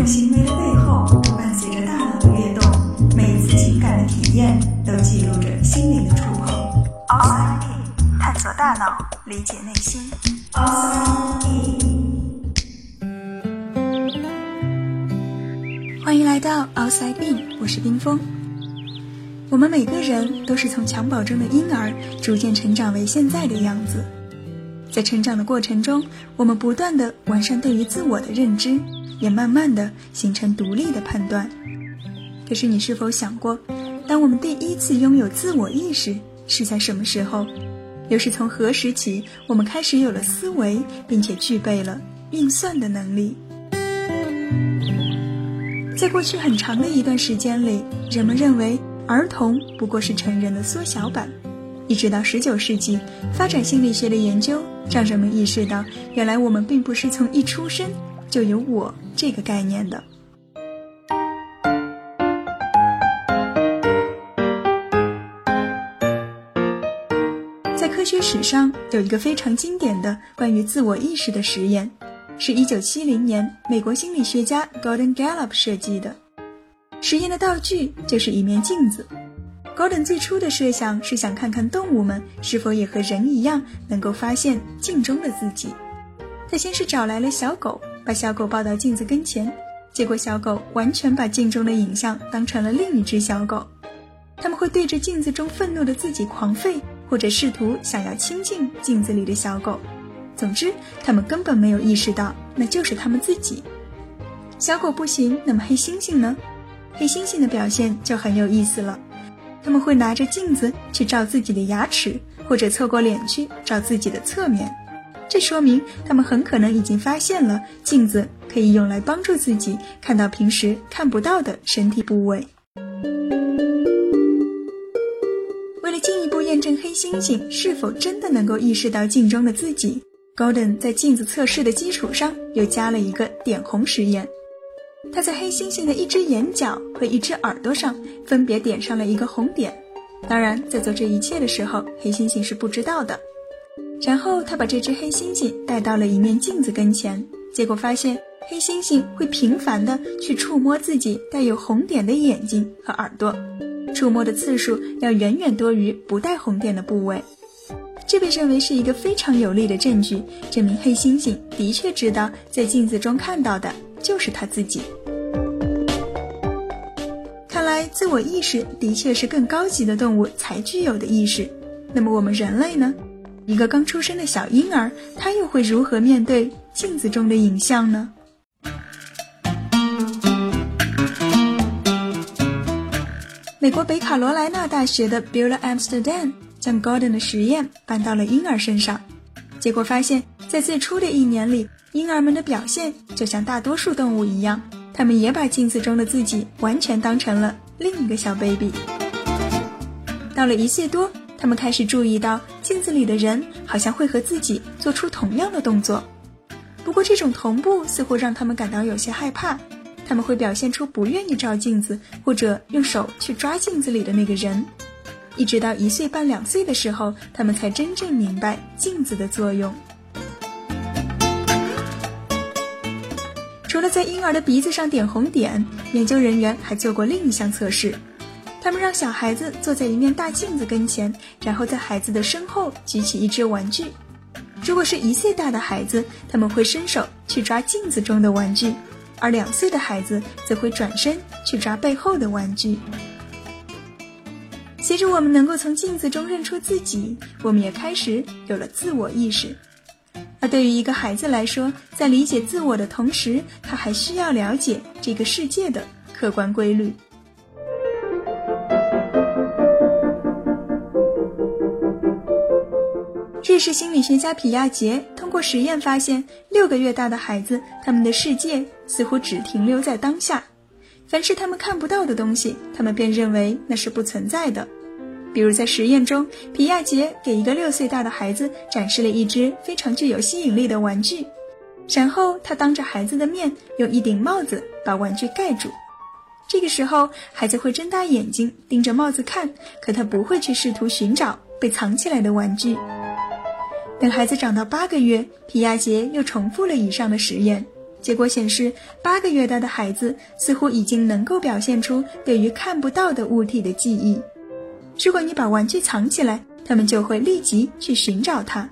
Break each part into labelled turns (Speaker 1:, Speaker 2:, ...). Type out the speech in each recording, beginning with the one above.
Speaker 1: 种行为的背后伴随着大脑的跃动，每一次情感的体验都记录着心灵的触碰。Outside In，探索大脑，理解内心。Outside In，欢迎来到 Outside In，我是冰峰。我们每个人都是从襁褓中的婴儿，逐渐成长为现在的样子。在成长的过程中，我们不断的完善对于自我的认知，也慢慢的形成独立的判断。可是，你是否想过，当我们第一次拥有自我意识是在什么时候？又是从何时起，我们开始有了思维，并且具备了运算的能力？在过去很长的一段时间里，人们认为。儿童不过是成人的缩小版，一直到十九世纪，发展心理学的研究让人们意识到，原来我们并不是从一出生就有“我”这个概念的。在科学史上，有一个非常经典的关于自我意识的实验，是一九七零年美国心理学家 Gordon Gallup 设计的。实验的道具就是一面镜子。Gordon 最初的设想是想看看动物们是否也和人一样能够发现镜中的自己。他先是找来了小狗，把小狗抱到镜子跟前，结果小狗完全把镜中的影像当成了另一只小狗。他们会对着镜子中愤怒的自己狂吠，或者试图想要亲近镜子里的小狗。总之，他们根本没有意识到那就是他们自己。小狗不行，那么黑猩猩呢？黑猩猩的表现就很有意思了，他们会拿着镜子去照自己的牙齿，或者侧过脸去照自己的侧面，这说明他们很可能已经发现了镜子可以用来帮助自己看到平时看不到的身体部位。为了进一步验证黑猩猩是否真的能够意识到镜中的自己，Golden 在镜子测试的基础上又加了一个点红实验。他在黑猩猩的一只眼角和一只耳朵上分别点上了一个红点，当然，在做这一切的时候，黑猩猩是不知道的。然后他把这只黑猩猩带到了一面镜子跟前，结果发现黑猩猩会频繁地去触摸自己带有红点的眼睛和耳朵，触摸的次数要远远多于不带红点的部位。这被认为是一个非常有力的证据，证明黑猩猩的确知道在镜子中看到的就是他自己。看来，自我意识的确是更高级的动物才具有的意识。那么，我们人类呢？一个刚出生的小婴儿，他又会如何面对镜子中的影像呢？美国北卡罗来纳大学的 Bill Amsterdam。将 Gordon 的实验搬到了婴儿身上，结果发现，在最初的一年里，婴儿们的表现就像大多数动物一样，他们也把镜子中的自己完全当成了另一个小 baby。到了一岁多，他们开始注意到镜子里的人好像会和自己做出同样的动作，不过这种同步似乎让他们感到有些害怕，他们会表现出不愿意照镜子，或者用手去抓镜子里的那个人。一直到一岁半、两岁的时候，他们才真正明白镜子的作用。除了在婴儿的鼻子上点红点，研究人员还做过另一项测试。他们让小孩子坐在一面大镜子跟前，然后在孩子的身后举起一只玩具。如果是一岁大的孩子，他们会伸手去抓镜子中的玩具，而两岁的孩子则会转身去抓背后的玩具。随着我们能够从镜子中认出自己，我们也开始有了自我意识。而对于一个孩子来说，在理解自我的同时，他还需要了解这个世界的客观规律。是心理学家皮亚杰通过实验发现，六个月大的孩子，他们的世界似乎只停留在当下。凡是他们看不到的东西，他们便认为那是不存在的。比如在实验中，皮亚杰给一个六岁大的孩子展示了一只非常具有吸引力的玩具，然后他当着孩子的面用一顶帽子把玩具盖住。这个时候，孩子会睁大眼睛盯着帽子看，可他不会去试图寻找被藏起来的玩具。等孩子长到八个月，皮亚杰又重复了以上的实验。结果显示，八个月大的孩子似乎已经能够表现出对于看不到的物体的记忆。如果你把玩具藏起来，他们就会立即去寻找它。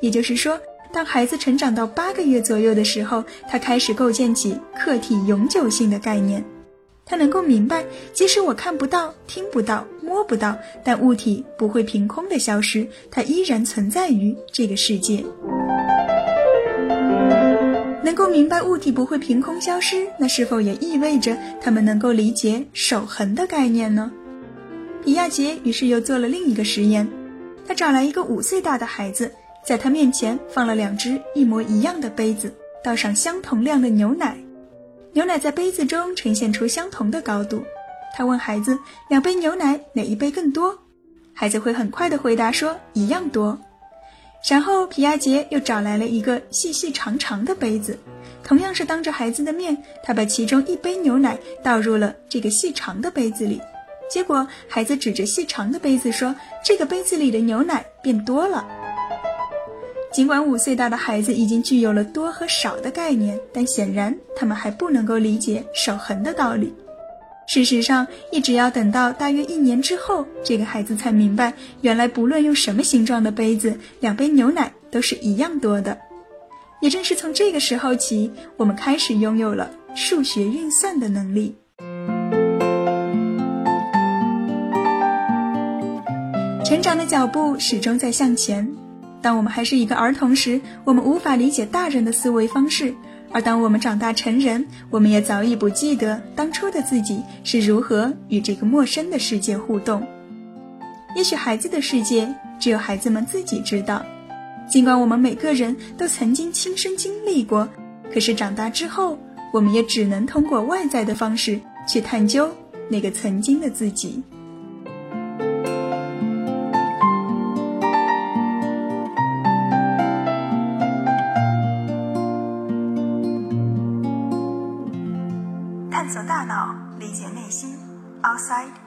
Speaker 1: 也就是说，当孩子成长到八个月左右的时候，他开始构建起客体永久性的概念。他能够明白，即使我看不到、听不到、摸不到，但物体不会凭空的消失，它依然存在于这个世界。能够明白物体不会凭空消失，那是否也意味着他们能够理解守恒的概念呢？皮亚杰于是又做了另一个实验，他找来一个五岁大的孩子，在他面前放了两只一模一样的杯子，倒上相同量的牛奶，牛奶在杯子中呈现出相同的高度。他问孩子：“两杯牛奶哪一杯更多？”孩子会很快的回答说：“一样多。”然后皮亚杰又找来了一个细细长长的杯子，同样是当着孩子的面，他把其中一杯牛奶倒入了这个细长的杯子里。结果，孩子指着细长的杯子说：“这个杯子里的牛奶变多了。”尽管五岁大的孩子已经具有了多和少的概念，但显然他们还不能够理解守恒的道理。事实上，一直要等到大约一年之后，这个孩子才明白，原来不论用什么形状的杯子，两杯牛奶都是一样多的。也正是从这个时候起，我们开始拥有了数学运算的能力。成长的脚步始终在向前。当我们还是一个儿童时，我们无法理解大人的思维方式。而当我们长大成人，我们也早已不记得当初的自己是如何与这个陌生的世界互动。也许孩子的世界只有孩子们自己知道。尽管我们每个人都曾经亲身经历过，可是长大之后，我们也只能通过外在的方式去探究那个曾经的自己。大脑，理解内心，outside。